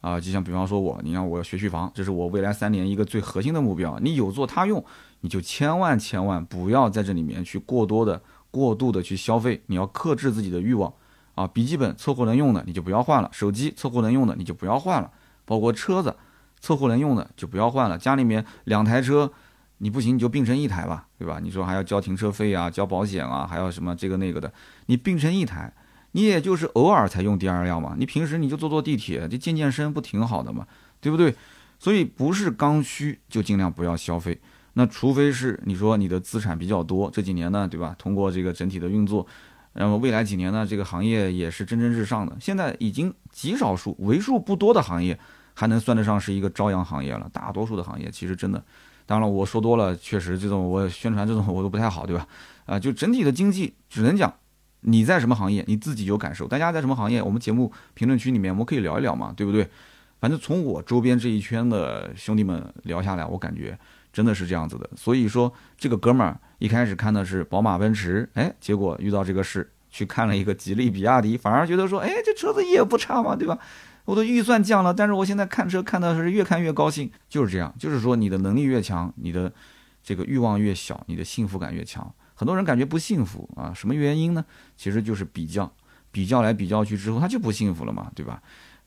Speaker 1: 啊，就像比方说我，你看我学区房，这是我未来三年一个最核心的目标。你有做他用，你就千万千万不要在这里面去过多的、过度的去消费，你要克制自己的欲望。啊，笔记本凑合能用的你就不要换了，手机凑合能用的你就不要换了，包括车子凑合能用的就不要换了。家里面两台车，你不行你就并成一台吧，对吧？你说还要交停车费啊，交保险啊，还要什么这个那个的，你并成一台，你也就是偶尔才用第二辆嘛，你平时你就坐坐地铁，就健健身不挺好的嘛，对不对？所以不是刚需就尽量不要消费，那除非是你说你的资产比较多，这几年呢，对吧？通过这个整体的运作。那么未来几年呢，这个行业也是蒸蒸日上的。现在已经极少数、为数不多的行业还能算得上是一个朝阳行业了。大多数的行业其实真的，当然了，我说多了，确实这种我宣传这种我都不太好，对吧？啊，就整体的经济只能讲你在什么行业，你自己有感受。大家在什么行业，我们节目评论区里面我们可以聊一聊嘛，对不对？反正从我周边这一圈的兄弟们聊下来，我感觉真的是这样子的。所以说，这个哥们儿。一开始看的是宝马、奔驰，哎，结果遇到这个事，去看了一个吉利、比亚迪，反而觉得说，哎，这车子也不差嘛，对吧？我的预算降了，但是我现在看车看的是越看越高兴，就是这样，就是说你的能力越强，你的这个欲望越小，你的幸福感越强。很多人感觉不幸福啊，什么原因呢？其实就是比较，比较来比较去之后，他就不幸福了嘛，对吧？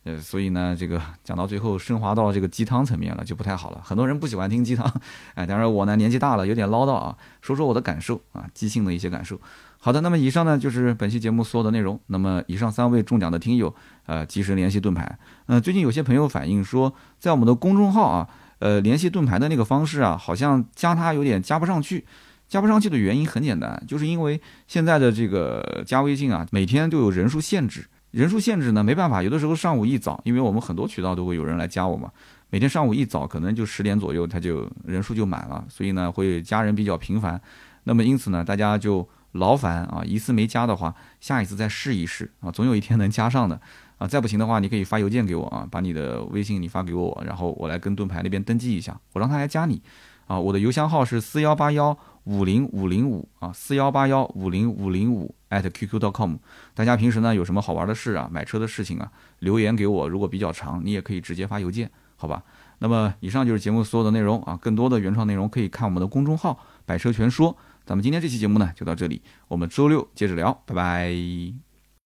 Speaker 1: 呃，所以呢，这个讲到最后升华到这个鸡汤层面了，就不太好了。很多人不喜欢听鸡汤，哎，当然我呢年纪大了，有点唠叨啊，说说我的感受啊，即兴的一些感受。好的，那么以上呢就是本期节目所有的内容。那么以上三位中奖的听友，呃，及时联系盾牌。嗯，最近有些朋友反映说，在我们的公众号啊，呃，联系盾牌的那个方式啊，好像加他有点加不上去。加不上去的原因很简单，就是因为现在的这个加微信啊，每天都有人数限制。人数限制呢，没办法，有的时候上午一早，因为我们很多渠道都会有人来加我嘛，每天上午一早可能就十点左右，他就人数就满了，所以呢会加人比较频繁。那么因此呢，大家就劳烦啊，一次没加的话，下一次再试一试啊，总有一天能加上的啊。再不行的话，你可以发邮件给我啊，把你的微信你发给我，然后我来跟盾牌那边登记一下，我让他来加你啊。我的邮箱号是四幺八幺。五零五零五啊，四幺八幺五零五零五 at qq.com。大家平时呢有什么好玩的事啊，买车的事情啊，留言给我。如果比较长，你也可以直接发邮件，好吧？那么以上就是节目所有的内容啊，更多的原创内容可以看我们的公众号“百车全说”。咱们今天这期节目呢就到这里，我们周六接着聊，拜拜。